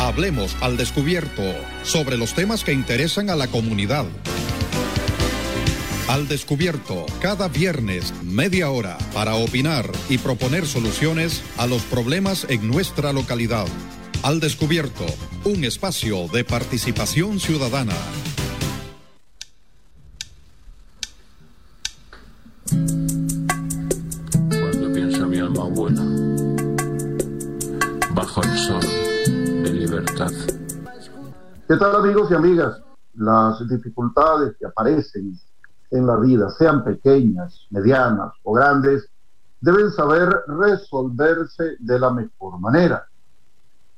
Hablemos al descubierto sobre los temas que interesan a la comunidad. Al descubierto, cada viernes, media hora, para opinar y proponer soluciones a los problemas en nuestra localidad. Al descubierto, un espacio de participación ciudadana. ¿Qué tal amigos y amigas? Las dificultades que aparecen en la vida, sean pequeñas, medianas o grandes, deben saber resolverse de la mejor manera.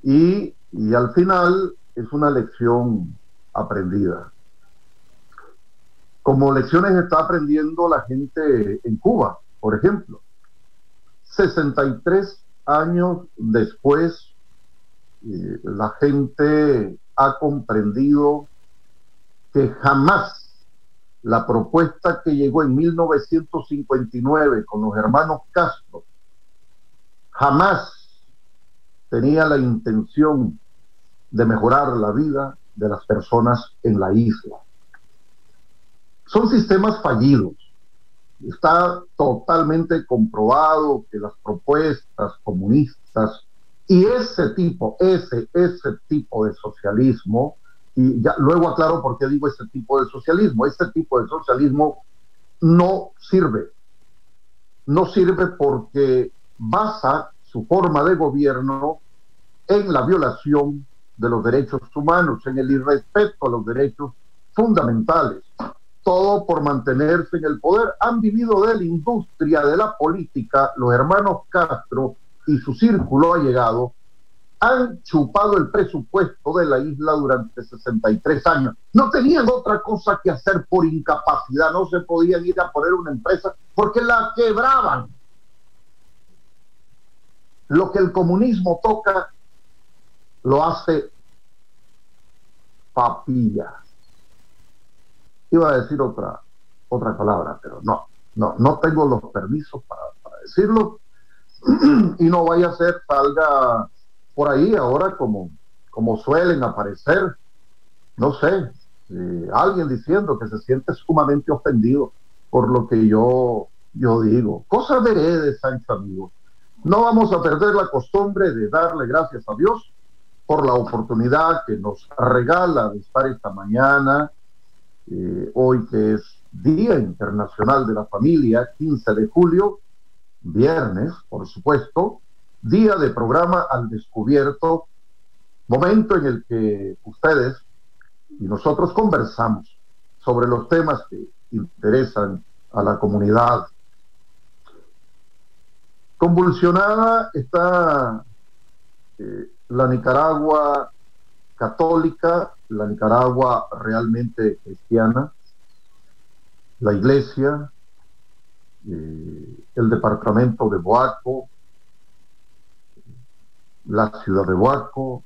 Y, al final es una lección aprendida. Como lecciones está aprendiendo la gente en Cuba, por ejemplo. 63 años después, eh, la gente ha comprendido que jamás la propuesta que llegó en 1959 con los hermanos Castro jamás tenía la intención de mejorar la vida de las personas en la isla. Son sistemas fallidos. Está totalmente comprobado que las propuestas comunistas y ese tipo, ese, ese tipo de socialismo y luego aclaro por qué digo este tipo de socialismo. Este tipo de socialismo no sirve. No sirve porque basa su forma de gobierno en la violación de los derechos humanos, en el irrespeto a los derechos fundamentales. Todo por mantenerse en el poder. Han vivido de la industria de la política los hermanos Castro y su círculo ha llegado han chupado el presupuesto de la isla durante 63 años. No tenían otra cosa que hacer por incapacidad, no se podían ir a poner una empresa porque la quebraban. Lo que el comunismo toca lo hace papilla. Iba a decir otra, otra palabra, pero no, no, no tengo los permisos para, para decirlo y no vaya a ser salga por ahí ahora como, como suelen aparecer, no sé, eh, alguien diciendo que se siente sumamente ofendido por lo que yo, yo digo. Cosa de Sancho amigo. No vamos a perder la costumbre de darle gracias a Dios por la oportunidad que nos regala de estar esta mañana, eh, hoy que es Día Internacional de la Familia, 15 de julio, viernes, por supuesto, día de programa al descubierto, momento en el que ustedes y nosotros conversamos sobre los temas que interesan a la comunidad. Convulsionada está eh, la Nicaragua católica, la Nicaragua realmente cristiana, la iglesia, eh, el departamento de Boaco, la ciudad de Huaco,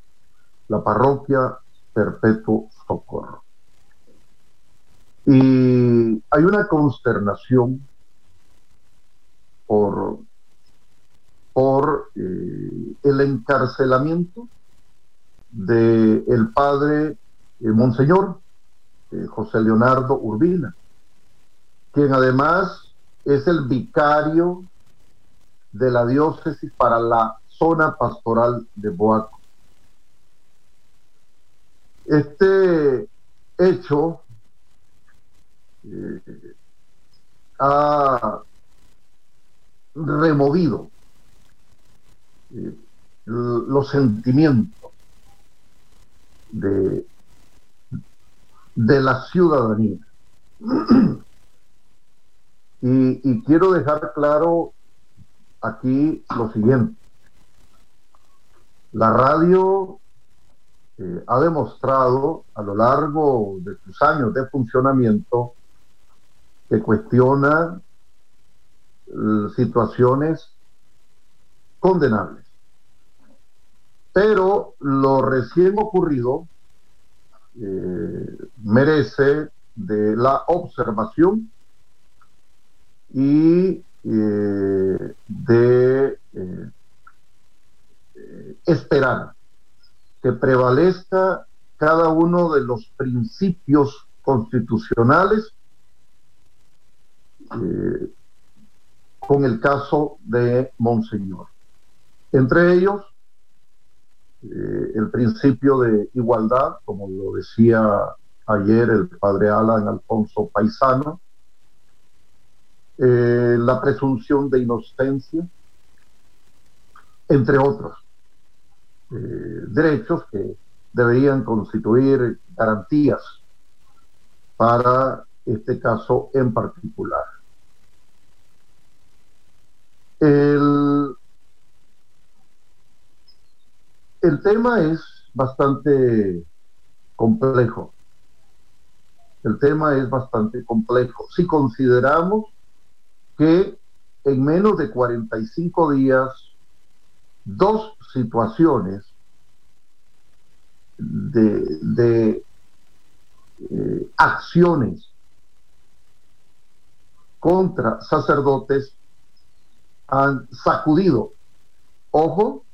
la parroquia Perpetuo Socorro. Y hay una consternación por, por eh, el encarcelamiento del el padre eh, Monseñor José Leonardo Urbina, quien además es el vicario de la diócesis para la zona pastoral de Boaco. Este hecho eh, ha removido eh, los sentimientos de, de la ciudadanía. y, quiero dejar claro aquí lo siguiente. La radio eh, ha demostrado a lo largo de sus años de funcionamiento que cuestiona eh, situaciones condenables. Pero lo recién ocurrido eh, merece de la observación y de esperar que prevalezca cada uno de los principios constitucionales eh, con el caso de Monseñor. Entre ellos, eh, el principio de igualdad, como lo decía ayer el padre Alan Alfonso Paisano, eh, la presunción de inocencia, entre otros derechos que deberían constituir garantías para este caso en particular. El, el tema es bastante complejo. El tema es bastante complejo. Si consideramos que en menos de 45 días, dos situaciones de, eh, acciones contra sacerdotes han sacudido, ojo,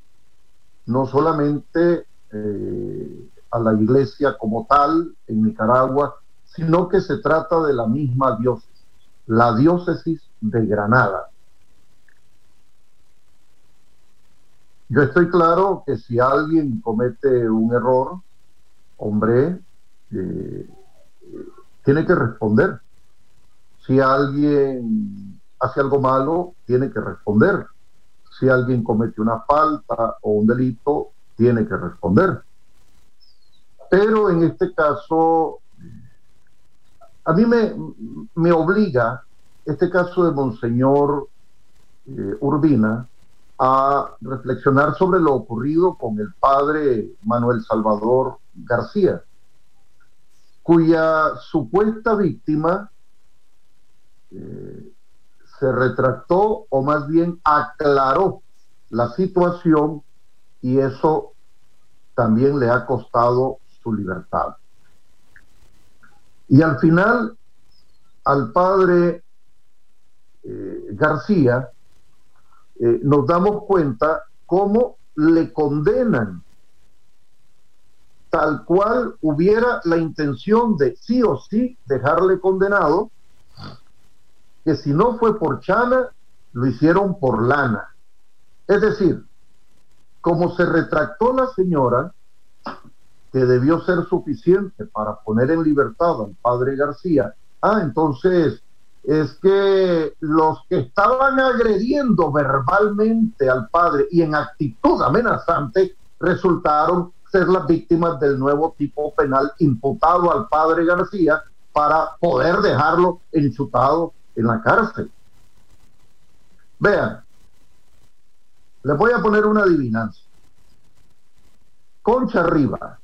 no solamente eh, a la iglesia como tal en Nicaragua, sino que se trata de la misma diócesis, la diócesis de Granada. Yo estoy claro que si alguien comete un error, hombre, eh, tiene que responder. Si alguien hace algo malo, tiene que responder. Si alguien comete una falta o un delito, tiene que responder. Pero en este caso, a mí me, me obliga este caso de Monseñor eh, Urbina a reflexionar sobre lo ocurrido con el padre Manuel Salvador García, cuya supuesta víctima eh, se retractó o más bien aclaró la situación y eso también le ha costado su libertad. Y al final, al padre García, eh, nos damos cuenta cómo le condenan tal cual hubiera la intención de sí o sí dejarle condenado, que si no fue por Chana, lo hicieron por lana. Es decir, como se retractó la señora, que debió ser suficiente para poner en libertad al padre García, ah, entonces es que los que estaban agrediendo verbalmente al padre y en actitud amenazante resultaron ser las víctimas del nuevo tipo penal imputado al padre García para poder dejarlo enchutado en la cárcel. Vean, les voy a poner una adivinanza. Concha arriba,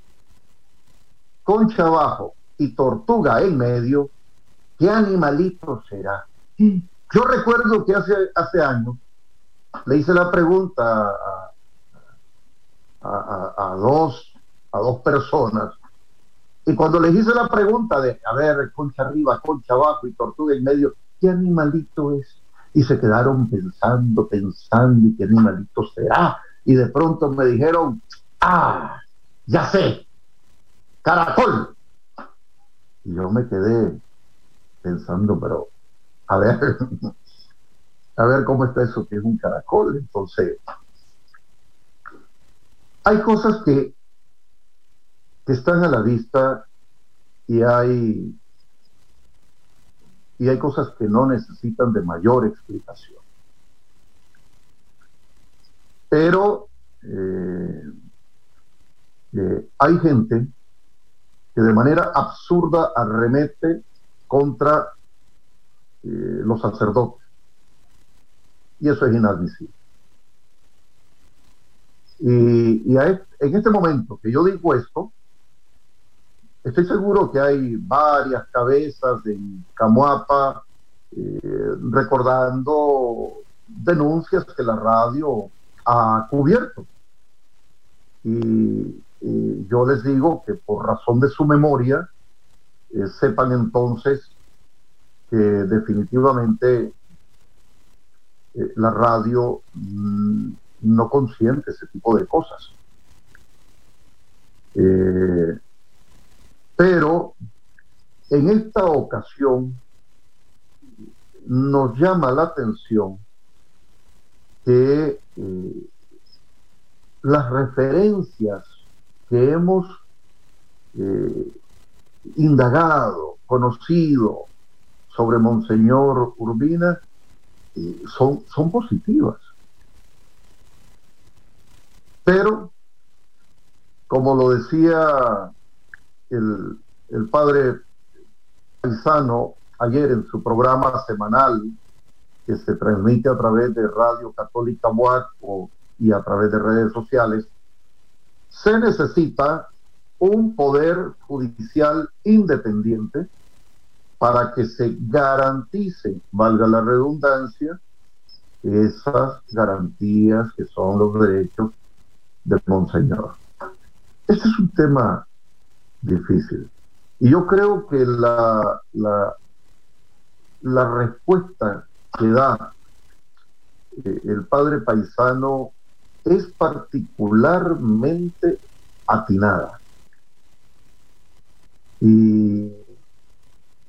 concha abajo y tortuga en medio ¿Qué animalito será? Yo recuerdo que hace, hace años le hice la pregunta a, dos, a dos personas y cuando les hice la pregunta de, a ver, concha arriba, concha abajo y tortuga en medio, ¿qué animalito es? Y se quedaron pensando, pensando, ¿y qué animalito será? Y de pronto me dijeron, ah, ya sé, caracol. Y yo me quedé pensando, pero a ver, a ver cómo está eso que es un caracol. Entonces, hay cosas que, que están a la vista y hay y hay cosas que no necesitan de mayor explicación. Pero eh, eh, hay gente que de manera absurda arremete contra eh, los sacerdotes. Y eso es inadmisible. Y, en este momento que yo digo esto, estoy seguro que hay varias cabezas en Camuapa eh, recordando denuncias que la radio ha cubierto. y, yo les digo que por razón de su memoria, eh, sepan entonces que definitivamente eh, la radio mm, no consiente ese tipo de cosas. Eh, pero en esta ocasión nos llama la atención que las referencias que hemos indagado, conocido sobre Monseñor Urbina eh, son, son positivas. Pero, como lo decía el, el padre paisano ayer en su programa semanal que se transmite a través de Radio Católica Huaco y a través de redes sociales, se necesita un poder judicial independiente para que se garantice, valga la redundancia, esas garantías que son los derechos del Monseñor. Este es un tema difícil. Y yo creo que la, la, la respuesta que da eh, el padre paisano es particularmente atinada. Y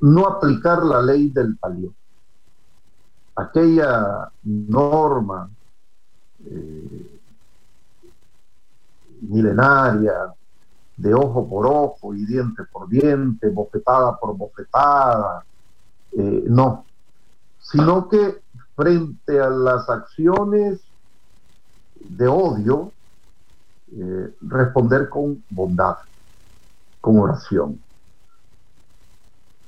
no aplicar la ley del palio. Aquella norma eh, milenaria de ojo por ojo y diente por diente, bofetada por bofetada, eh, no, sino que frente a las acciones de odio, eh, responder con bondad, con oración.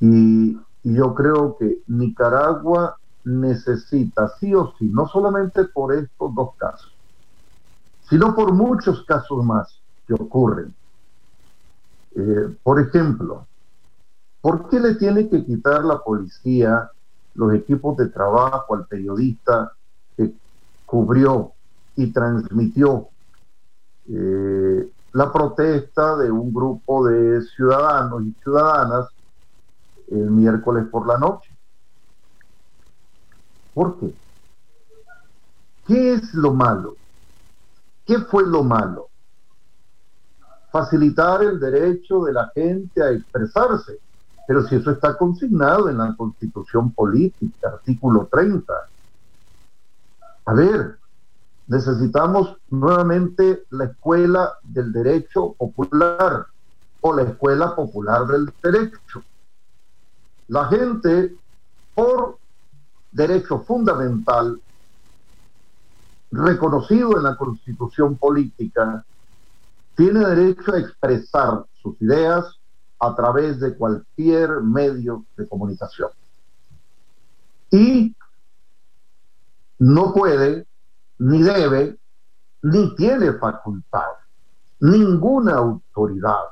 Y, yo creo que Nicaragua necesita sí o sí, no solamente por estos dos casos, sino por muchos casos más que ocurren. Eh, por ejemplo, ¿por qué le tiene que quitar la policía los equipos de trabajo al periodista que cubrió y transmitió eh, la protesta de un grupo de ciudadanos y ciudadanas el miércoles por la noche. ¿Por qué? ¿Qué es lo malo? ¿Qué fue lo malo? Facilitar el derecho de la gente a expresarse. Pero si eso está consignado en la constitución política, artículo 30. A ver, necesitamos nuevamente la escuela del derecho popular o la escuela popular del derecho la gente, por derecho fundamental, reconocido en la constitución política, tiene derecho a expresar sus ideas a través de cualquier medio de comunicación. Y no puede, ni debe, ni tiene facultad, ninguna autoridad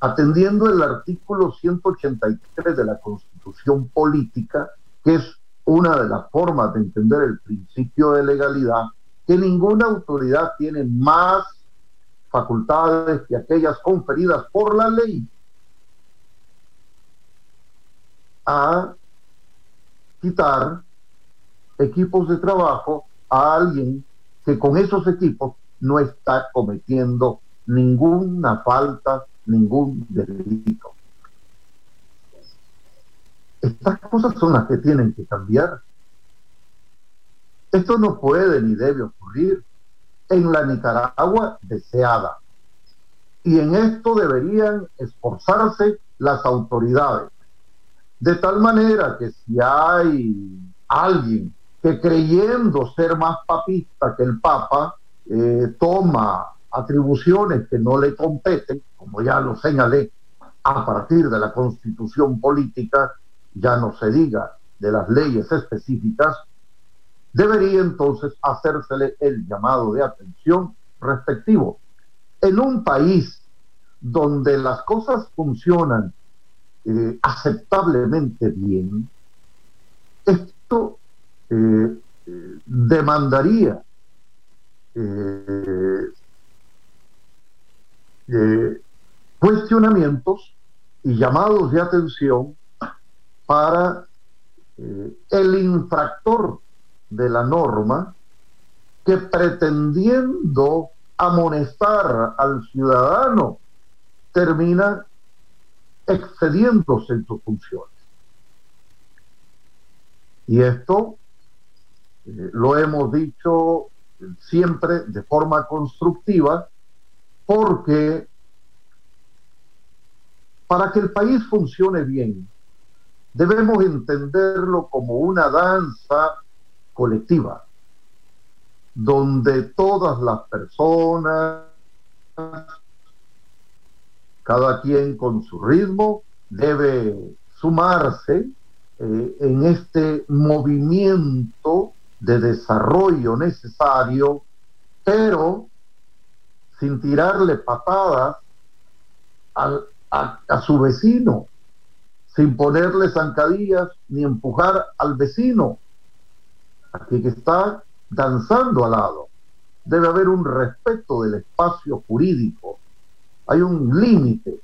atendiendo el artículo 183 de la Constitución Política, que es una de las formas de entender el principio de legalidad, que ninguna autoridad tiene más facultades que aquellas conferidas por la ley a quitar equipos de trabajo a alguien que con esos equipos no está cometiendo ninguna falta ningún delito. Estas cosas son las que tienen que cambiar. Esto no puede ni debe ocurrir en la Nicaragua deseada. Y en esto deberían esforzarse las autoridades. De tal manera que si hay alguien que creyendo ser más papista que el Papa, eh, toma atribuciones que no le competen, como ya lo señalé, a partir de la constitución política, ya no se diga de las leyes específicas, debería entonces hacérsele el llamado de atención respectivo. En un país donde las cosas funcionan eh, aceptablemente bien, esto eh, eh, demandaría cuestionamientos y llamados de atención para eh, el infractor de la norma que pretendiendo amonestar al ciudadano termina excediéndose en sus funciones. Y esto eh, lo hemos dicho siempre de forma constructiva porque para que el país funcione bien, debemos entenderlo como una danza colectiva, donde todas las personas, cada quien con su ritmo, debe sumarse eh, en este movimiento de desarrollo necesario, pero sin tirarle patadas a, a su vecino, sin ponerle zancadillas ni empujar al vecino, aquí que está danzando al lado. Debe haber un respeto del espacio jurídico. Hay un límite,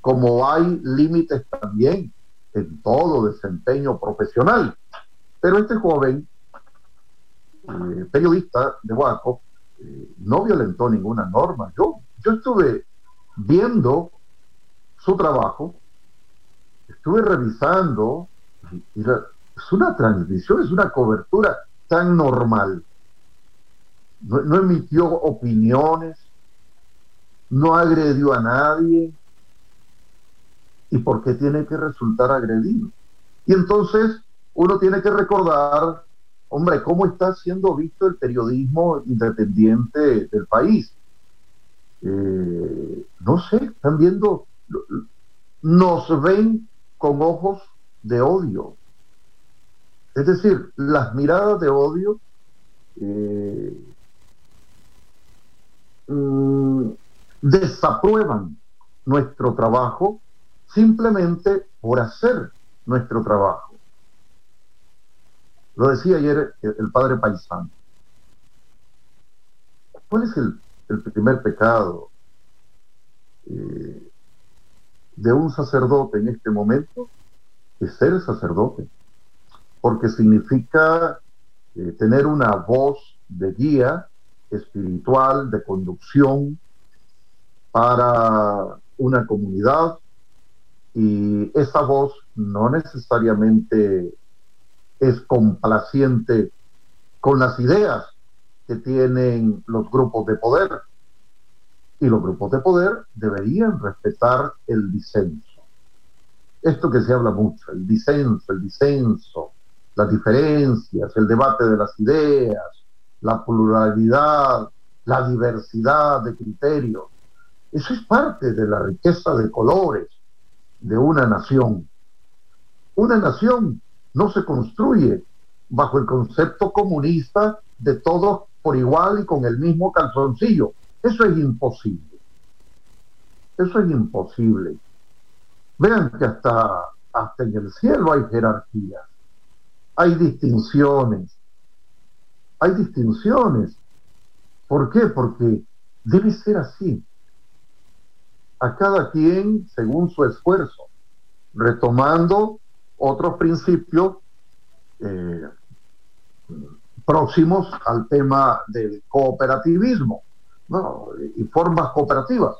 como hay límites también en todo desempeño profesional. Pero este joven, eh, periodista de Huaco, eh, no violentó ninguna norma. Yo, yo estuve viendo su trabajo, estuve revisando, y es una transmisión, es una cobertura tan normal. No, no emitió opiniones, no agredió a nadie, y por qué tiene que resultar agredido. Y entonces uno tiene que recordar, hombre, cómo está siendo visto el periodismo independiente del país. Eh, no sé, están viendo, nos ven con ojos de odio. Es decir, las miradas de odio eh, mm, desaprueban nuestro trabajo simplemente por hacer nuestro trabajo. Lo decía ayer el padre Paisano. ¿Cuál es el, primer pecado eh, de un sacerdote en este momento? Es ser sacerdote, porque significa eh, tener una voz de guía espiritual, de conducción para una comunidad, y esa voz no necesariamente es complaciente con las ideas que tienen los grupos de poder. Y los grupos de poder deberían respetar el disenso. Esto que se habla mucho, el disenso, el disenso, las diferencias, el debate de las ideas, la pluralidad, la diversidad de criterios. Eso es parte de la riqueza de colores de una nación. Una nación no se construye bajo el concepto comunista de todos por igual y con el mismo calzoncillo. Eso es imposible. Eso es imposible. Vean que hasta, hasta en el cielo hay jerarquías, hay distinciones, hay distinciones. ¿Por qué? Porque debe ser así a cada quien según su esfuerzo, retomando otros principios eh, próximos al tema del cooperativismo y formas cooperativas.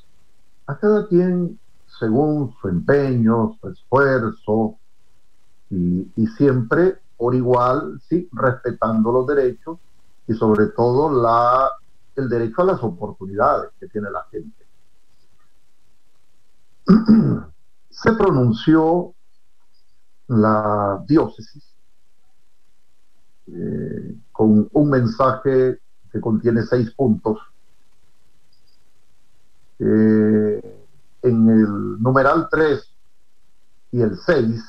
A cada quien según su empeño, su esfuerzo y, y siempre por igual, sí, respetando los derechos y sobre todo la, el derecho a las oportunidades que tiene la gente. se pronunció la diócesis eh, con un mensaje que contiene seis puntos. Eh, en el numeral 3 y el 6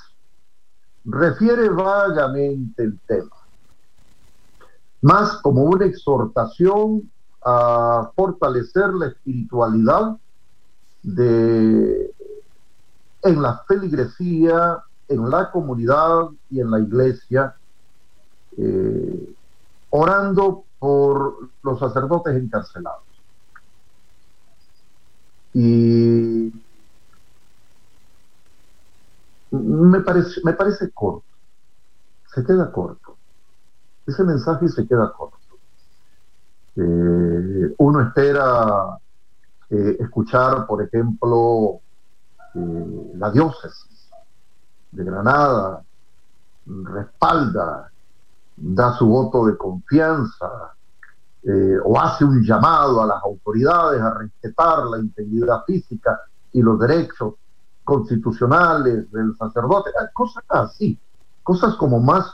refiere vagamente el tema, más como una exhortación a fortalecer la espiritualidad de, en la feligresía, en la comunidad y en la iglesia, eh, orando por los sacerdotes encarcelados. Y me parece, me parece corto, se queda corto. Ese mensaje se queda corto. Eh, uno espera eh, escuchar, por ejemplo, la diócesis de Granada respalda, da su voto de confianza eh, o hace un llamado a las autoridades a respetar la integridad física y los derechos constitucionales del sacerdote, cosas así, cosas como más,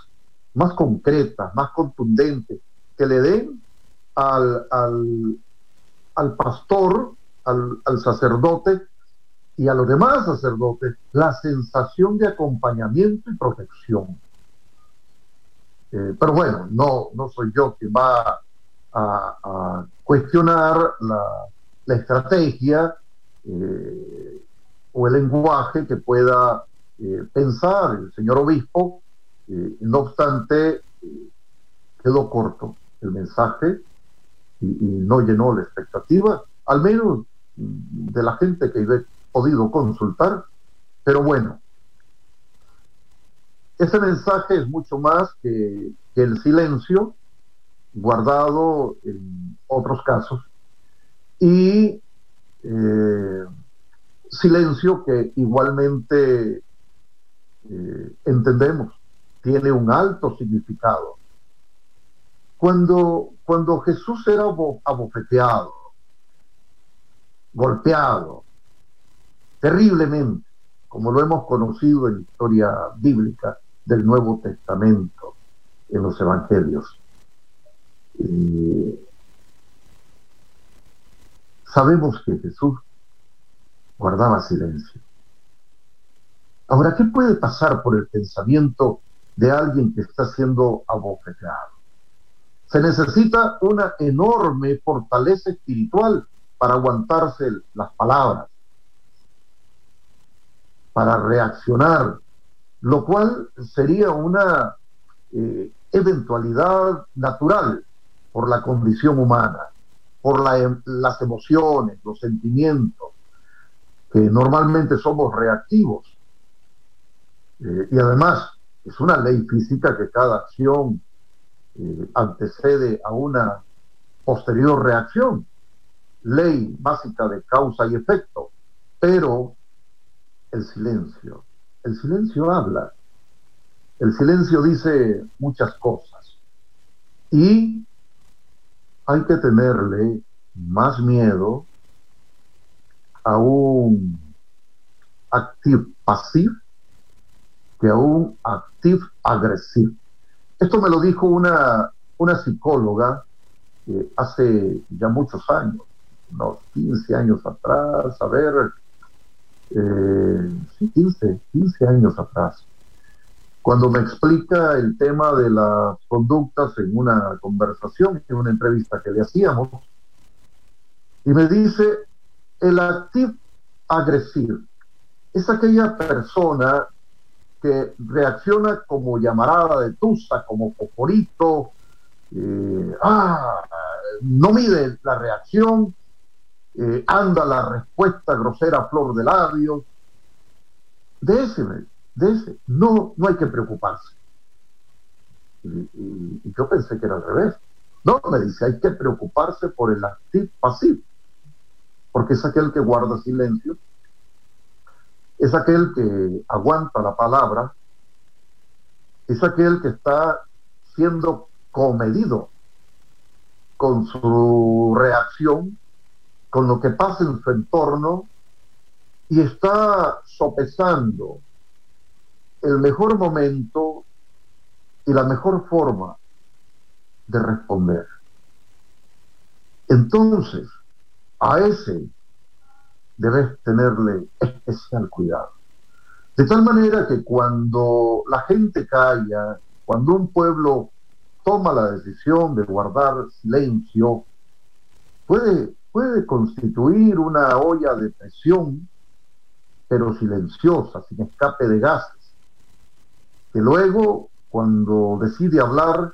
más concretas, más contundentes, que le den al, al, pastor, al, sacerdote y a los demás sacerdotes la sensación de acompañamiento y protección. Eh, pero bueno, no, no soy yo quien va a, cuestionar la, la estrategia eh, o el lenguaje que pueda eh, pensar el señor obispo. no obstante, quedó corto el mensaje y, no llenó la expectativa, al menos de la gente que he podido consultar. Pero bueno, ese mensaje es mucho más que, el silencio guardado en otros casos y eh, silencio que igualmente eh, entendemos tiene un alto significado cuando, cuando Jesús era abofeteado, golpeado, terriblemente, como lo hemos conocido en la historia bíblica del Nuevo Testamento, en los Evangelios. sabemos que Jesús guardaba silencio. Ahora, ¿qué puede pasar por el pensamiento de alguien que está siendo abofeteado? Se necesita una enorme fortaleza espiritual para aguantarse las palabras, para reaccionar, lo cual sería una eh, eventualidad natural por la condición humana, por em, las emociones, los sentimientos, que normalmente somos reactivos. Eh, y además es una ley física que cada acción eh, antecede a una posterior reacción, ley básica de causa y efecto, pero el silencio, el silencio habla, el silencio dice muchas cosas. Y hay que tenerle más miedo a un active pasivo que a un active agresivo. Esto me lo dijo una, una psicóloga hace ya muchos años, unos 15 años atrás, a ver, eh, sí, 15, 15 años atrás, cuando me explica el tema de las conductas en una conversación, en una entrevista que le hacíamos, y me dice, el active agresivo es aquella persona que reacciona como llamarada de tusa, como poporito, eh, ah, no mide la reacción, eh, anda la respuesta grosera flor de labios. De ese, de ese, no, no hay que preocuparse. Y, yo pensé que era al revés. No, me dice, hay que preocuparse por el activo pasivo, porque es aquel que guarda silencio es aquel que aguanta la palabra, es aquel que está siendo comedido con su reacción, con lo que pasa en su entorno y está sopesando el mejor momento y la mejor forma de responder. Entonces, a ese debes tenerle especial cuidado. De tal manera que cuando la gente calla, cuando un pueblo toma la decisión de guardar silencio, puede, puede constituir una olla de presión, pero silenciosa, sin escape de gases, que luego, cuando decide hablar,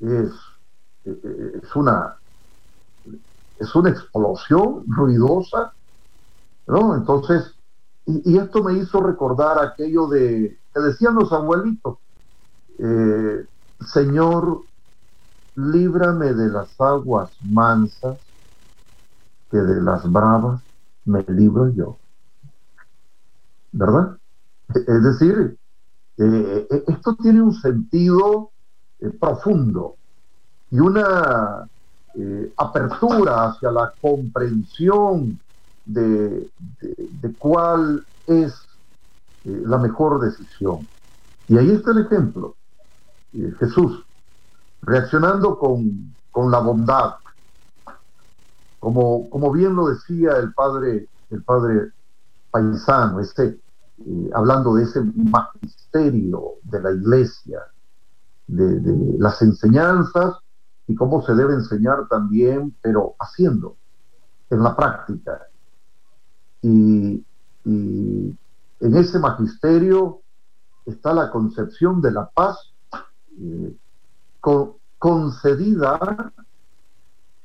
es, es, una, es una explosión ruidosa ¿no? Entonces, y, esto me hizo recordar aquello de que decían los abuelitos, eh, Señor, líbrame de las aguas mansas, que de las bravas me libro yo. ¿verdad? Es decir, eh, esto tiene un sentido profundo y una apertura hacia la comprensión de, de cuál es la mejor decisión. Y ahí está el ejemplo. Jesús, reaccionando con, con la bondad, como, como bien lo decía el padre, el padre paisano, este, eh, hablando de ese magisterio de la iglesia, de, las enseñanzas y cómo se debe enseñar también, pero haciendo, en la práctica. Y, y en ese magisterio está la concepción de la paz eh, concedida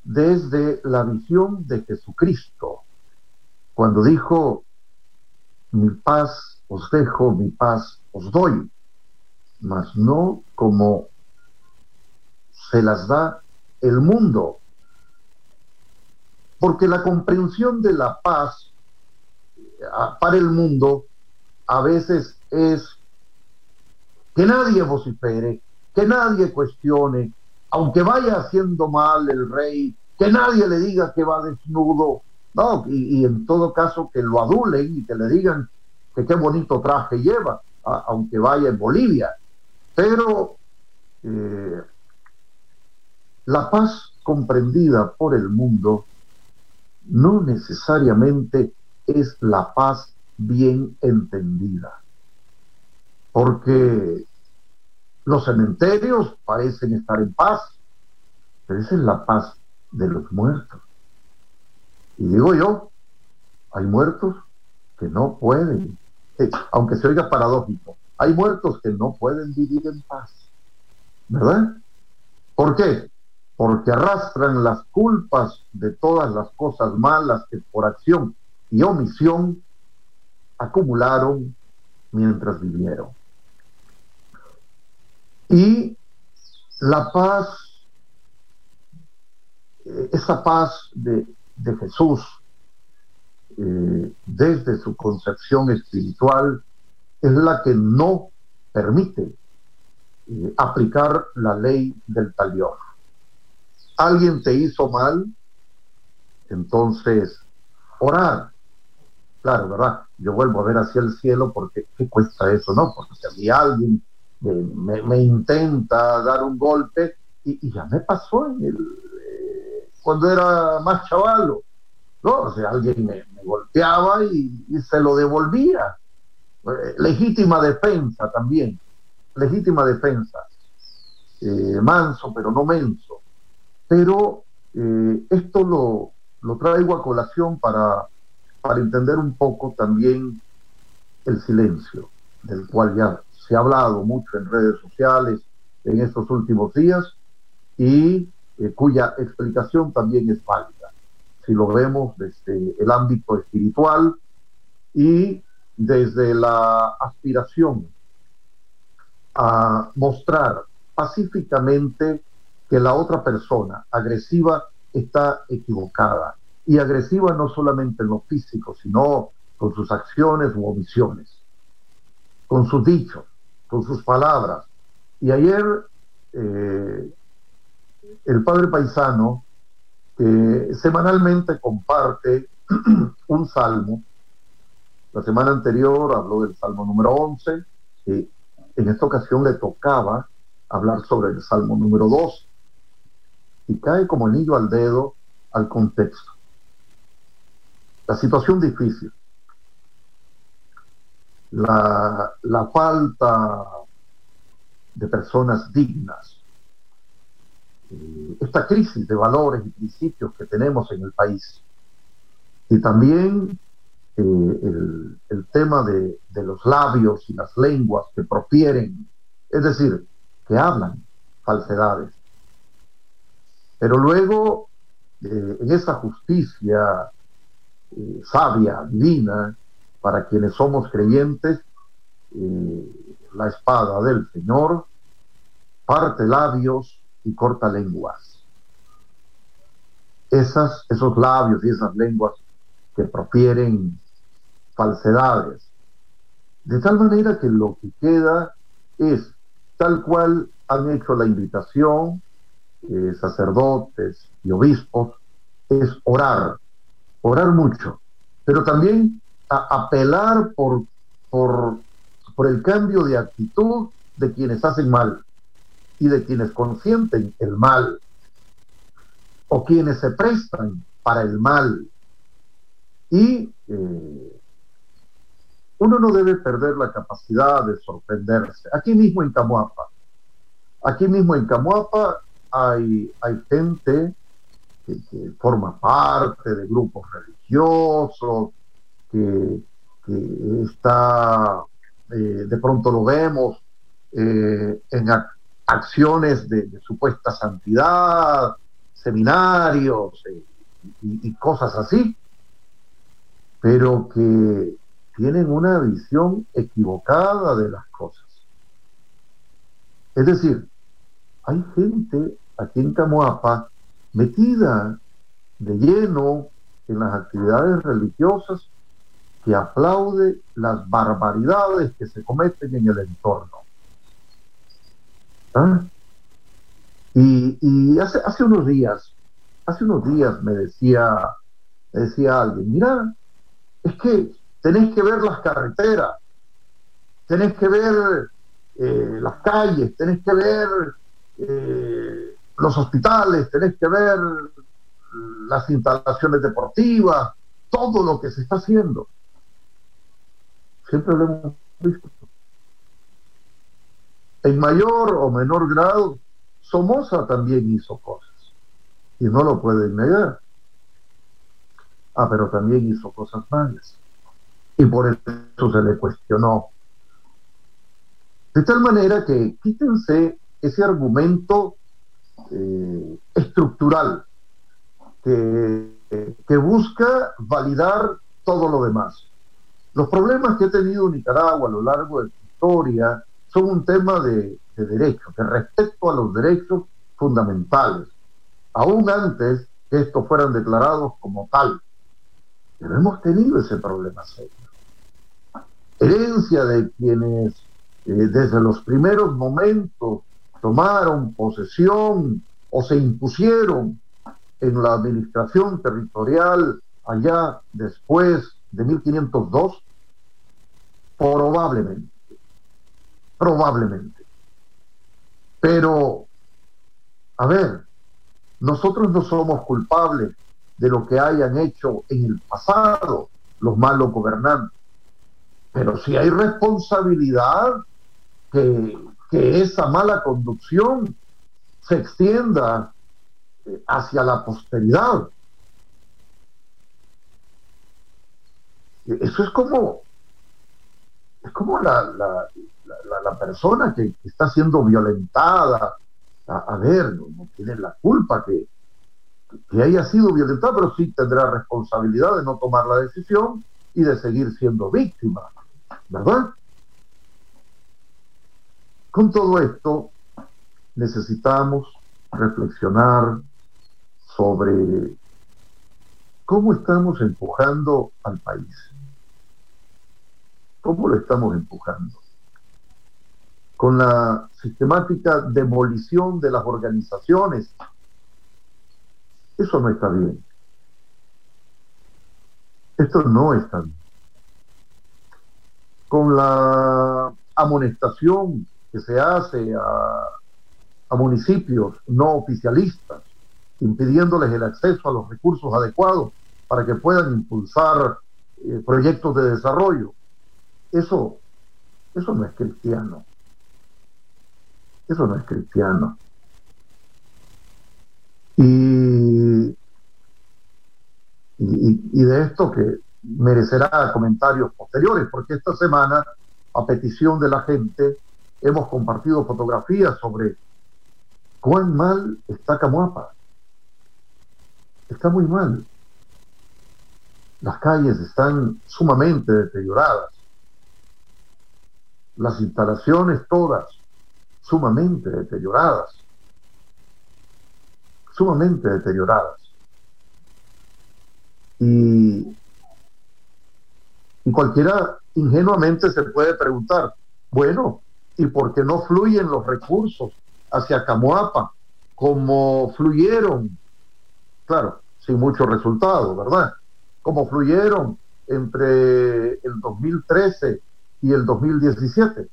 desde la visión de Jesucristo, cuando dijo, mi paz os dejo, mi paz os doy, mas no como se las da el mundo. Porque la comprensión de la paz eh, para el mundo a veces es que nadie vocifere, que nadie cuestione, aunque vaya haciendo mal el rey, que nadie le diga que va desnudo, no, y, en todo caso que lo adulen y que le digan que qué bonito traje lleva, aunque vaya en Bolivia. Pero eh, la paz comprendida por el mundo no necesariamente es la paz bien entendida. Porque los cementerios parecen estar en paz, pero esa es la paz de los muertos. Y digo yo, hay muertos que no pueden, eh, aunque se oiga paradójico, hay muertos que no pueden vivir en paz, ¿verdad? ¿Por qué? Porque arrastran las culpas de todas las cosas malas que por acción y omisión acumularon mientras vivieron. Y la paz, eh, esa paz de, Jesús, eh, desde su concepción espiritual, es la que no permite eh, aplicar la ley del talión. Alguien te hizo mal, entonces orar. Claro, ¿verdad? Yo vuelvo a ver hacia el cielo porque ¿qué cuesta eso? No, porque si a alguien me, intenta dar un golpe y, ya me pasó en el, eh, cuando era más chavalo. ¿no? O sea, alguien me, golpeaba y, se lo devolvía. Eh, legítima defensa también, legítima defensa. Eh, manso, pero no menso. Pero esto lo, lo traigo a colación para, para entender un poco también el silencio, del cual ya se ha hablado mucho en redes sociales en estos últimos días y eh, cuya explicación también es válida. Si lo vemos desde el ámbito espiritual y desde la aspiración a mostrar pacíficamente que la otra persona agresiva está equivocada. Y agresiva no solamente en lo físico, sino con sus acciones u omisiones, con sus dichos, con sus palabras. Y ayer eh, el padre paisano semanalmente comparte un salmo. La semana anterior habló del salmo número 11, y en esta ocasión le tocaba hablar sobre el salmo número 2 y cae como anillo al dedo al contexto. La situación difícil, la, falta de personas dignas, eh, esta crisis de valores y principios que tenemos en el país, y también eh, el, tema de, de, los labios y las lenguas que profieren, es decir, que hablan falsedades. Pero luego, eh, en esa justicia sabia, divina, para quienes somos creyentes, eh, la espada del Señor parte labios y corta lenguas. Esas, esos labios y esas lenguas que profieren falsedades, De tal manera que lo que queda es tal cual han hecho la invitación eh, sacerdotes y obispos, es orar, orar mucho, pero también apelar por, por, por el cambio de actitud de quienes hacen mal y de quienes consienten el mal o quienes se prestan para el mal. Y eh, uno no debe perder la capacidad de sorprenderse. Aquí mismo en Camuapa, aquí mismo en Camuapa hay, hay gente que, forma parte de grupos religiosos, que, está, eh, de pronto lo vemos eh, en acciones de, supuesta santidad, seminarios eh, y, cosas así, pero que tienen una visión equivocada de las cosas. Es decir, hay gente aquí en Camoapa metida de lleno en las actividades religiosas que aplaude las barbaridades que se cometen en el entorno. ¿Ah? Y, hace, hace unos días, hace unos días me decía, decía alguien, mira, es que tenés que ver las carreteras, tenés que ver eh, las calles, tenés que ver eh, los hospitales, tenés que ver las instalaciones deportivas, todo lo que se está haciendo. Siempre lo hemos visto. En mayor o menor grado, Somoza también hizo cosas y no lo pueden negar. Ah, pero también hizo cosas malas y por eso se le cuestionó. De tal manera que quítense ese argumento eh, estructural que, que busca validar todo lo demás. Los problemas que ha tenido Nicaragua a lo largo de su historia son un tema de, de derechos, de respeto a los derechos fundamentales, aún antes que estos fueran declarados como tal. Pero hemos tenido ese problema serio. Herencia de quienes eh, desde los primeros momentos tomaron posesión o se impusieron en la administración territorial allá después de 1502? Probablemente, probablemente. Pero, a ver, nosotros no somos culpables de lo que hayan hecho en el pasado los malos gobernantes, pero si hay responsabilidad que que esa mala conducción se extienda eh, hacia la posteridad. Eso es como, es como la, la, persona que, está siendo violentada. A, ver, no, tiene la culpa que, que haya sido violentada, pero sí tendrá responsabilidad de no tomar la decisión y de seguir siendo víctima, ¿verdad? Con todo esto, necesitamos reflexionar sobre cómo estamos empujando al país. ¿Cómo lo estamos empujando? Con la sistemática demolición de las organizaciones. Eso no está bien. Esto no está bien. Con la amonestación que se hace a, municipios no oficialistas, impidiéndoles el acceso a los recursos adecuados para que puedan impulsar eh, proyectos de desarrollo. Eso, eso no es cristiano. Eso no es cristiano. Y, y, y, de esto que merecerá comentarios posteriores, porque esta semana, a petición de la gente, hemos compartido fotografías sobre cuán mal está Camuapa. Está muy mal. Las calles están sumamente deterioradas. Las instalaciones todas sumamente deterioradas. Sumamente deterioradas. Y, y cualquiera ingenuamente se puede preguntar, bueno, ¿y por qué no fluyen los recursos hacia Camoapa como fluyeron? Claro, sin mucho resultado, ¿verdad? Como fluyeron entre el 2013 y el 2017,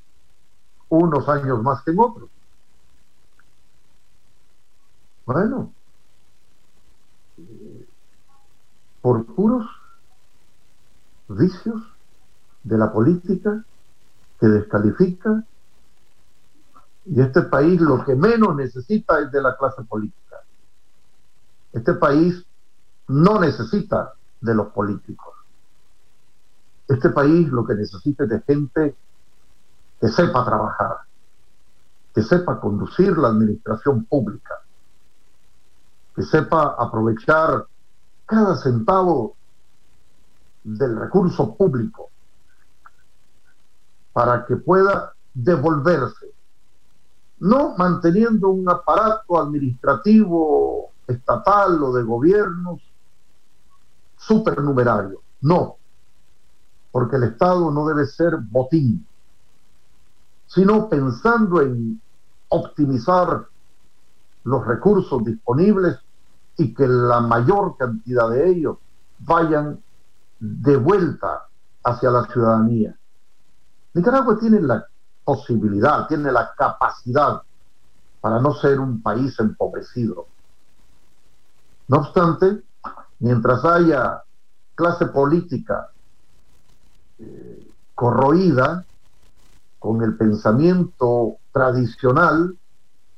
unos años más que en otros. Bueno, por puros vicios de la política que descalifica y este país lo que menos necesita es de la clase política. Este país no necesita de los políticos. Este país lo que necesita es de gente que sepa trabajar, que sepa conducir la administración pública, que sepa aprovechar cada centavo del recurso público para que pueda devolverse, no manteniendo un aparato administrativo estatal o de gobiernos supernumerario, no, porque el Estado no debe ser botín, sino pensando en optimizar los recursos disponibles y que la mayor cantidad de ellos vayan de vuelta hacia la ciudadanía. Nicaragua tiene la posibilidad, tiene la capacidad para no ser un país empobrecido. No obstante, mientras haya clase política corroída con el pensamiento tradicional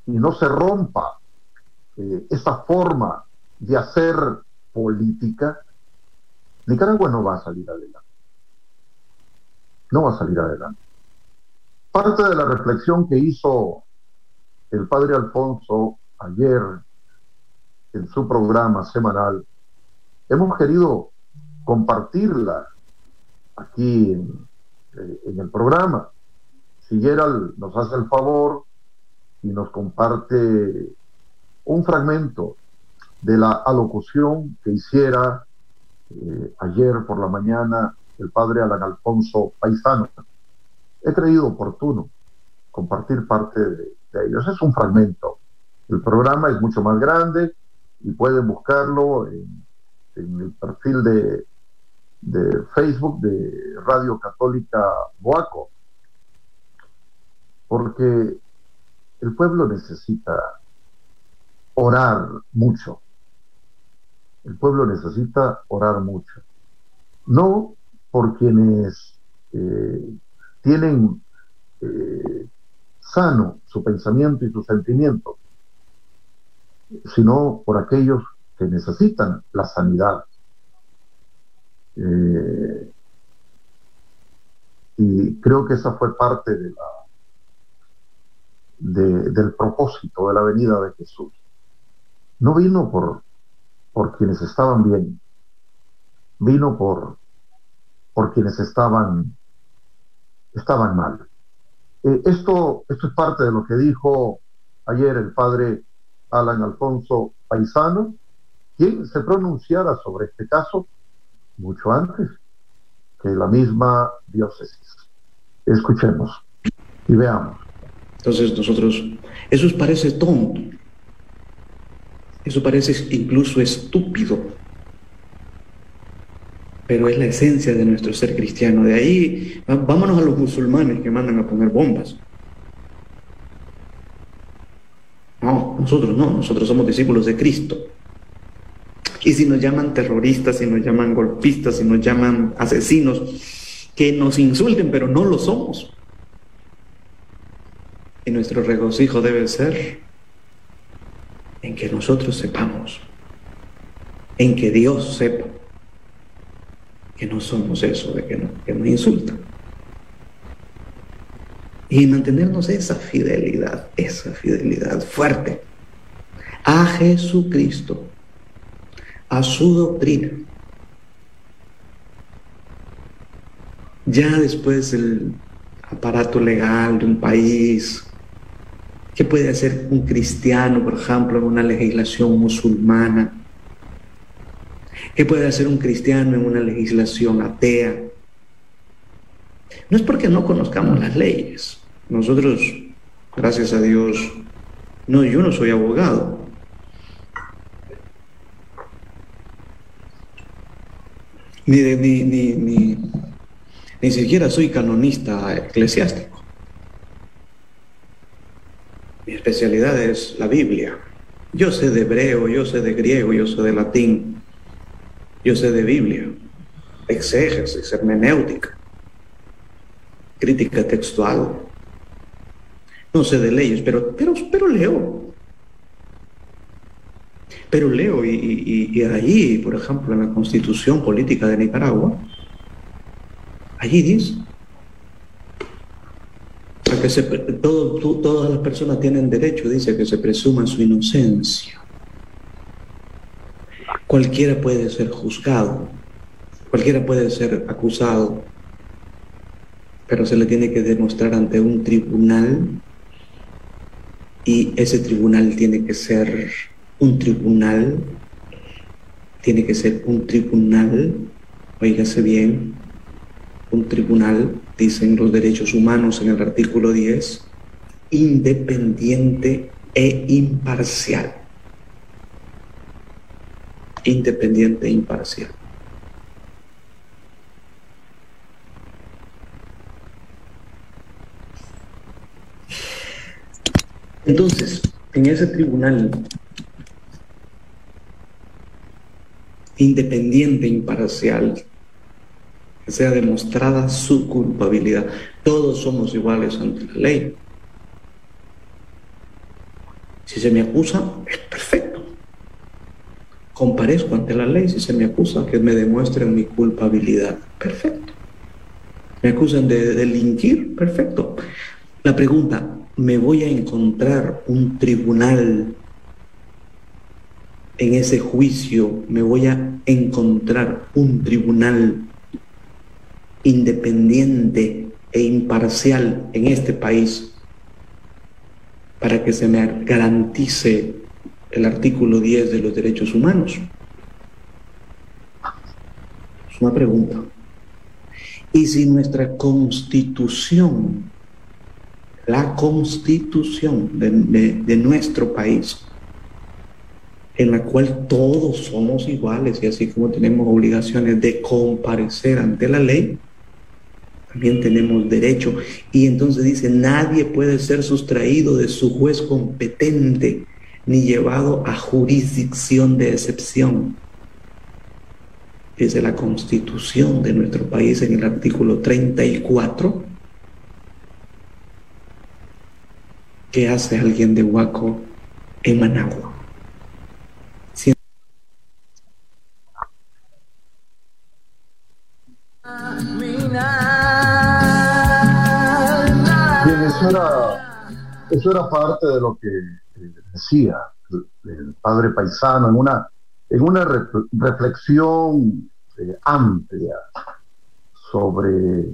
y no se rompa eh, esa forma de hacer política, Nicaragua no va a salir adelante. No va a salir adelante. Parte de la reflexión que hizo el padre Alfonso ayer en su programa semanal, hemos querido compartirla aquí en, eh, el programa. Si Gerald nos hace el favor y nos comparte un fragmento de la alocución que hiciera eh, ayer por la mañana el padre Alan Alfonso Paisano. He creído oportuno compartir parte de, ellos. Es un fragmento. El programa es mucho más grande y pueden buscarlo en, el perfil de, de Facebook de Radio Católica Boaco. Porque el pueblo necesita orar mucho. El pueblo necesita orar mucho. No por quienes eh, tienen eh, sano su pensamiento y su sentimiento, sino por aquellos que necesitan la sanidad. Eh, y creo que esa fue parte de la, del propósito de la venida de Jesús. No vino por, por quienes estaban bien, vino por, por quienes estaban, estaban mal. Eh, esto, esto es parte de lo que dijo ayer el padre Alan Alfonso Paisano, quien se pronunciara sobre este caso mucho antes que la misma diócesis. Escuchemos y veamos. Entonces nosotros, eso parece tonto, eso parece incluso estúpido, pero es la esencia de nuestro ser cristiano. De ahí, vámonos a los musulmanes que mandan a poner bombas. No, nosotros no, nosotros somos discípulos de Cristo. Y si nos llaman terroristas, si nos llaman golpistas, si nos llaman asesinos, que nos insulten, pero no lo somos. Y nuestro regocijo debe ser en que nosotros sepamos, en que Dios sepa que no somos eso de que, que nos insultan. Y mantenernos esa fidelidad, esa fidelidad fuerte a Jesucristo, a su doctrina. Ya después el aparato legal de un país, ¿Qué puede hacer un cristiano, por ejemplo, en una legislación musulmana? ¿Qué puede hacer un cristiano en una legislación atea? No es porque no conozcamos las leyes. Nosotros, gracias a Dios, no, yo no soy abogado. Ni, ni, ni, ni, ni siquiera soy canonista eclesiástico. Mi especialidad es la Biblia. Yo sé de hebreo, yo sé de griego, yo sé de latín, yo sé de Biblia, exégesis, hermenéutica, crítica textual. No sé de leyes, pero, pero, pero leo. Pero leo y, ahí, por ejemplo, en la constitución política de Nicaragua, allí dice que todas las personas tienen derecho, dice, que se presuma su inocencia. Cualquiera puede ser juzgado, cualquiera puede ser acusado, pero se le tiene que demostrar ante un tribunal y ese tribunal tiene que ser un tribunal, tiene que ser un tribunal, oígase bien, un tribunal, dicen los derechos humanos en el artículo 10, independiente e imparcial. Independiente e imparcial. Entonces, en ese tribunal independiente imparcial, que sea demostrada su culpabilidad. Todos somos iguales ante la ley. Si se me acusa, es perfecto. Comparezco ante la ley si se me acusa, que me demuestren mi culpabilidad. Perfecto. Me acusan de delinquir, perfecto. La pregunta, ¿me voy a encontrar un tribunal en ese juicio? ¿Me voy a encontrar un tribunal independiente e imparcial en este país para que se me garantice el artículo 10 de los derechos humanos? Es una pregunta. Y si nuestra constitución, la constitución de, de nuestro país, en la cual todos somos iguales y así como tenemos obligaciones de comparecer ante la ley, también tenemos derecho. Y entonces dice, nadie puede ser sustraído de su juez competente ni llevado a jurisdicción de excepción. Dice la constitución de nuestro país en el artículo 34. ¿Qué hace alguien de Huaco en Managua? Eso era parte de lo que decía el, padre paisano en una, en una reflexión eh, amplia sobre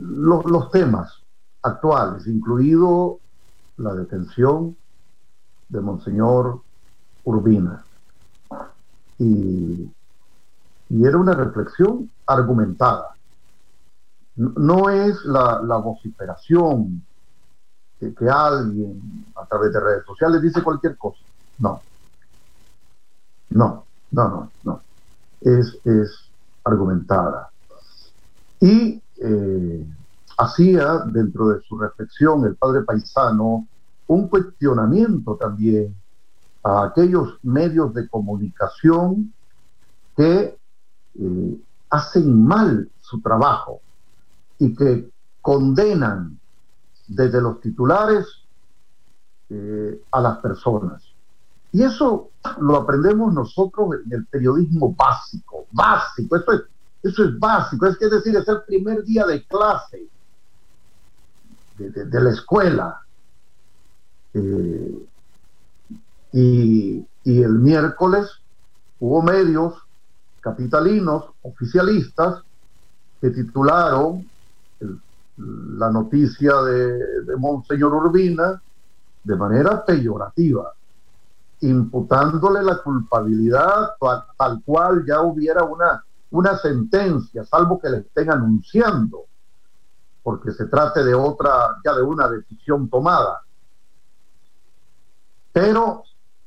los, temas actuales, incluido la detención de Monseñor Urbina. y era una reflexión argumentada no es la, vociferación que, alguien a través de redes sociales dice cualquier cosa. No. No, no, no, no. Es, es argumentada. Y eh, hacía dentro de su reflexión el padre paisano un cuestionamiento también a aquellos medios de comunicación que eh, hacen mal su trabajo y que condenan desde los titulares eh, a las personas. Y eso lo aprendemos nosotros en el periodismo básico, básico, eso es, eso es básico, es, que decir, es el primer día de clase de, la escuela. Eh, y, y el miércoles hubo medios capitalinos, oficialistas, que titularon la noticia de, Monseñor Urbina de manera peyorativa, imputándole la culpabilidad tal, cual ya hubiera una una sentencia, salvo que le estén anunciando, porque se trate de otra, ya de una decisión tomada. Pero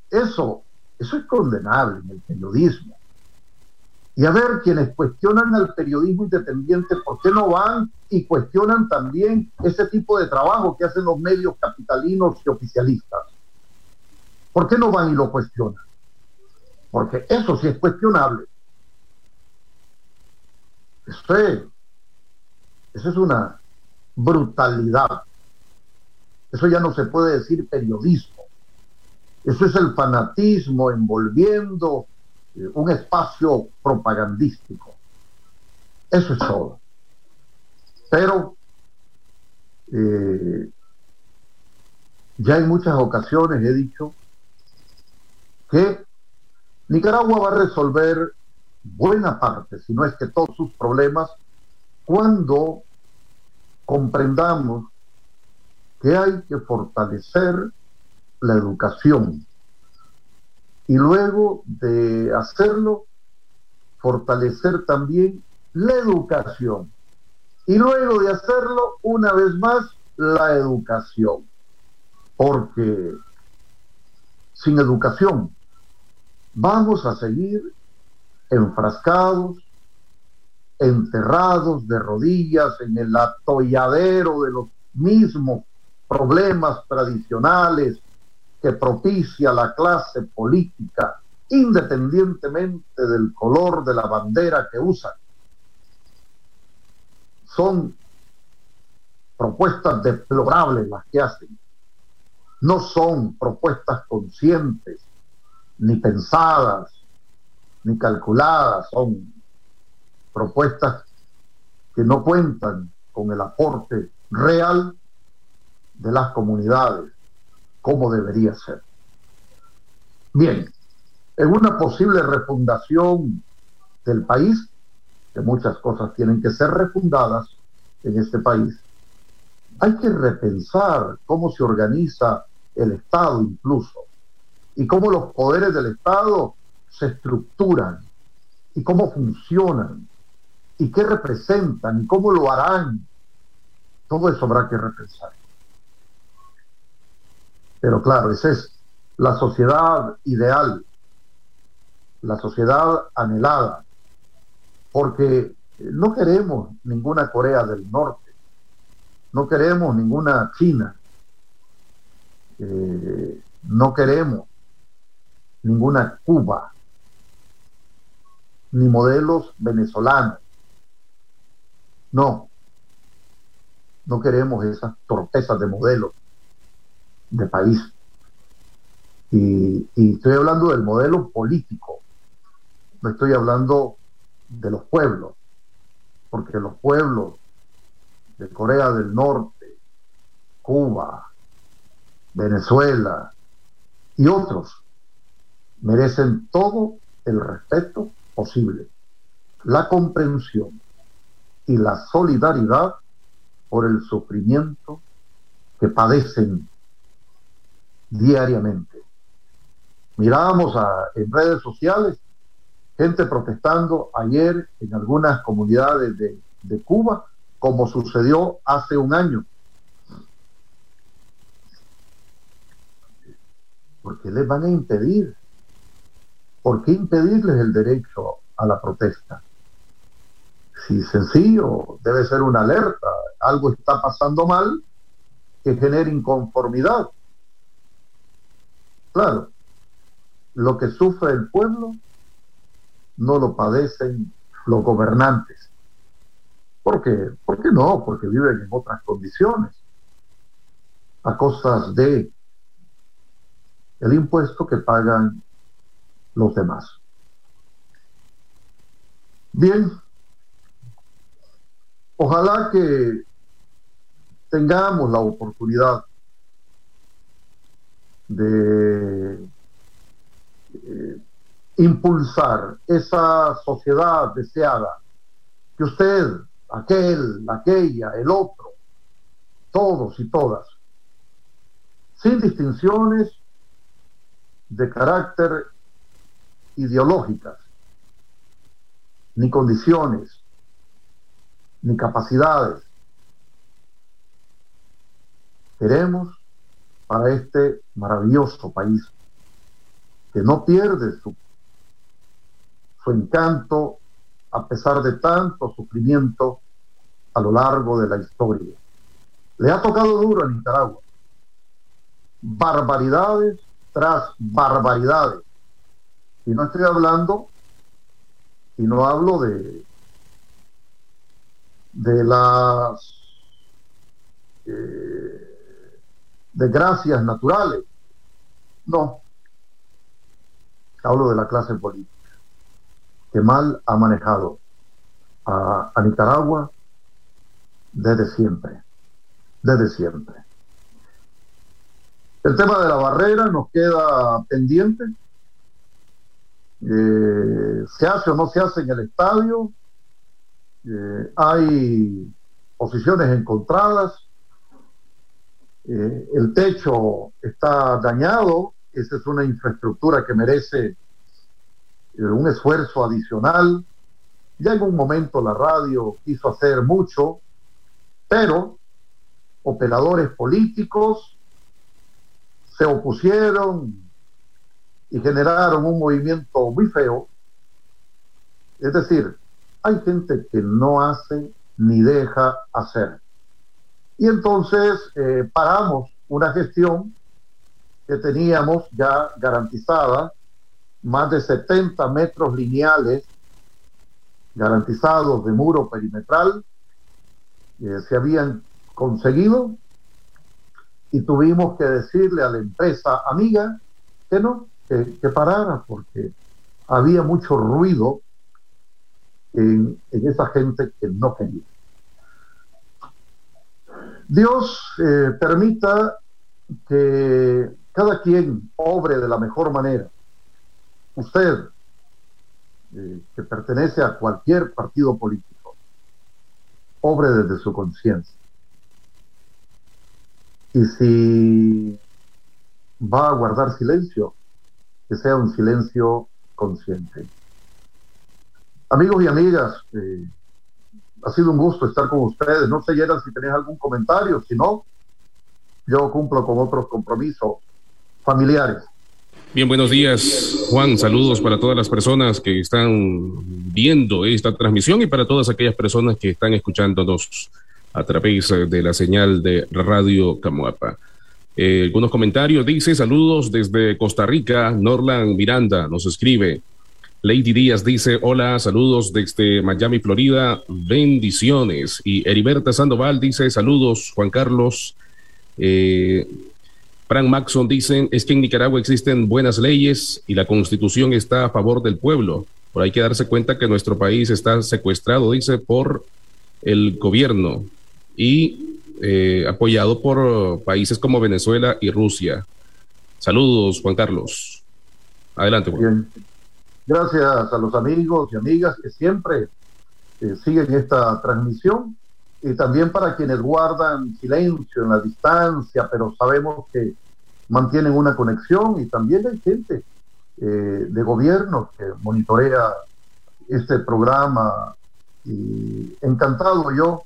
eso, eso es condenable en el periodismo. Y a ver, quienes cuestionan al periodismo independiente, ¿por qué no van y cuestionan también ese tipo de trabajo que hacen los medios capitalinos y oficialistas? ¿Por qué no van y lo cuestionan? Porque eso sí es cuestionable. Eso es, eso es una brutalidad. Eso ya no se puede decir periodismo. Eso es el fanatismo envolviendo un espacio propagandístico. Eso es todo. Pero eh, ya en muchas ocasiones he dicho que Nicaragua va a resolver buena parte, si no es que todos sus problemas, cuando comprendamos que hay que fortalecer la educación y luego de hacerlo, fortalecer también la educación y luego de hacerlo, una vez más, la educación. Porque sin educación vamos a seguir enfrascados, enterrados de rodillas en el atolladero de los mismos problemas tradicionales que propicia la clase política, independientemente del color de la bandera que usan. Son propuestas deplorables las que hacen. No son propuestas conscientes, ni pensadas, ni calculadas, son propuestas que no cuentan con el aporte real de las comunidades, como debería ser. Bien, en una posible refundación del país, que muchas cosas tienen que ser refundadas en este país, hay que repensar cómo se organiza el Estado incluso y cómo los poderes del Estado se estructuran y cómo funcionan y qué representan y cómo lo harán. Todo eso habrá que repensar. Pero claro, esa es la sociedad ideal, la sociedad anhelada, porque no queremos ninguna Corea del Norte, no queremos ninguna China, eh, no queremos ninguna Cuba, ni modelos venezolanos. No, no queremos esas torpezas de modelos de país. Y, estoy hablando del modelo político, no estoy hablando de los pueblos, porque los pueblos de Corea del Norte, Cuba, Venezuela y otros merecen todo el respeto posible, la comprensión y la solidaridad por el sufrimiento que padecen diariamente. Mirábamos en redes sociales gente protestando ayer en algunas comunidades de, Cuba, como sucedió hace un año. Porque les van a impedir ¿por qué impedirles el derecho a la protesta? Si sencillo, debe ser una alerta, algo está pasando mal que genere inconformidad. Claro, lo que sufre el pueblo no lo padecen los gobernantes. ¿Por qué? ¿Por qué no? Porque viven en otras condiciones, a costas de el impuesto que pagan los demás. Bien, ojalá que tengamos la oportunidad de eh, impulsar esa sociedad deseada, que usted, aquel, aquella, el otro, todos y todas, sin distinciones de carácter ideológicas, ni condiciones, ni capacidades. Queremos para este maravilloso país que no pierde su, su encanto a pesar de tanto sufrimiento a lo largo de la historia. Le ha tocado duro a Nicaragua. Barbaridades tras barbaridades. Y no estoy hablando, y no hablo de, de las eh, desgracias naturales. No. Hablo de la clase política, que mal ha manejado a, Nicaragua desde siempre, desde siempre. El tema de la barrera nos queda pendiente. Eh, se hace o no se hace en el estadio. Eh, hay posiciones encontradas. Eh, el techo está dañado. Esa es una infraestructura que merece un esfuerzo adicional. Ya en un momento la radio quiso hacer mucho, pero operadores políticos se opusieron y generaron un movimiento muy feo. Es decir, hay gente que no hace ni deja hacer. Y entonces eh, paramos una gestión que teníamos ya garantizada, más de 70 metros lineales garantizados de muro perimetral, eh, se habían conseguido y tuvimos que decirle a la empresa amiga que no, que, parara porque había mucho ruido en, esa gente que no quería. Dios eh, permita que cada quien obre de la mejor manera. Usted, eh, que pertenece a cualquier partido político, obre desde su conciencia y si va a guardar silencio, que sea un silencio consciente. Amigos y amigas, eh, ha sido un gusto estar con ustedes. No sé, Gerald, si tenéis algún comentario. Si no, yo cumplo con otros compromisos familiares. Bien, buenos días, Juan. Saludos para todas las personas que están viendo esta transmisión y para todas aquellas personas que están escuchándonos a través de la señal de Radio Camuapa. Eh, algunos comentarios, dice, saludos desde Costa Rica, Norland Miranda nos escribe. Lady Díaz dice, hola, saludos desde Miami, Florida, bendiciones. Y Heriberta Sandoval dice, saludos, Juan Carlos. Eh, Frank Maxon dice, es que en Nicaragua existen buenas leyes y la constitución está a favor del pueblo. Por hay que darse cuenta que nuestro país está secuestrado, dice, por el gobierno y eh, apoyado por países como Venezuela y Rusia. Saludos, Juan Carlos. Adelante, Juan. Gracias a los amigos y amigas que siempre eh, siguen esta transmisión y también para quienes guardan silencio en la distancia, pero sabemos que mantienen una conexión y también hay gente eh, de gobierno que monitorea este programa y encantado yo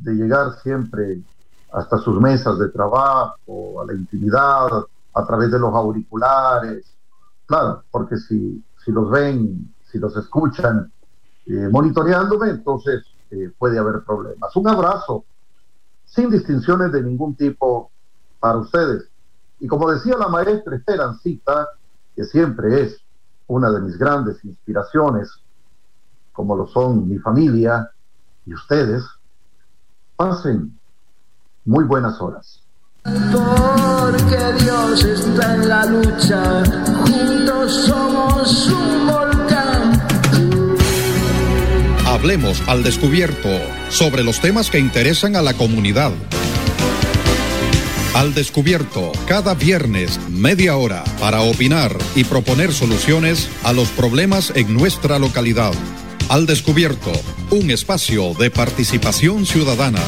de llegar siempre hasta sus mesas de trabajo, a la intimidad, a través de los auriculares. Claro, porque si, si los ven, si los escuchan eh, monitoreándome, entonces eh, puede haber problemas. Un abrazo, sin distinciones de ningún tipo para ustedes. Y como decía la maestra Esperancita, que siempre es una de mis grandes inspiraciones, como lo son mi familia y ustedes, pasen muy buenas horas. Porque Dios está en la lucha, juntos somos un volcán. Hablemos al descubierto sobre los temas que interesan a la comunidad. Al descubierto, cada viernes, media hora, para opinar y proponer soluciones a los problemas en nuestra localidad. Al descubierto, un espacio de participación ciudadana.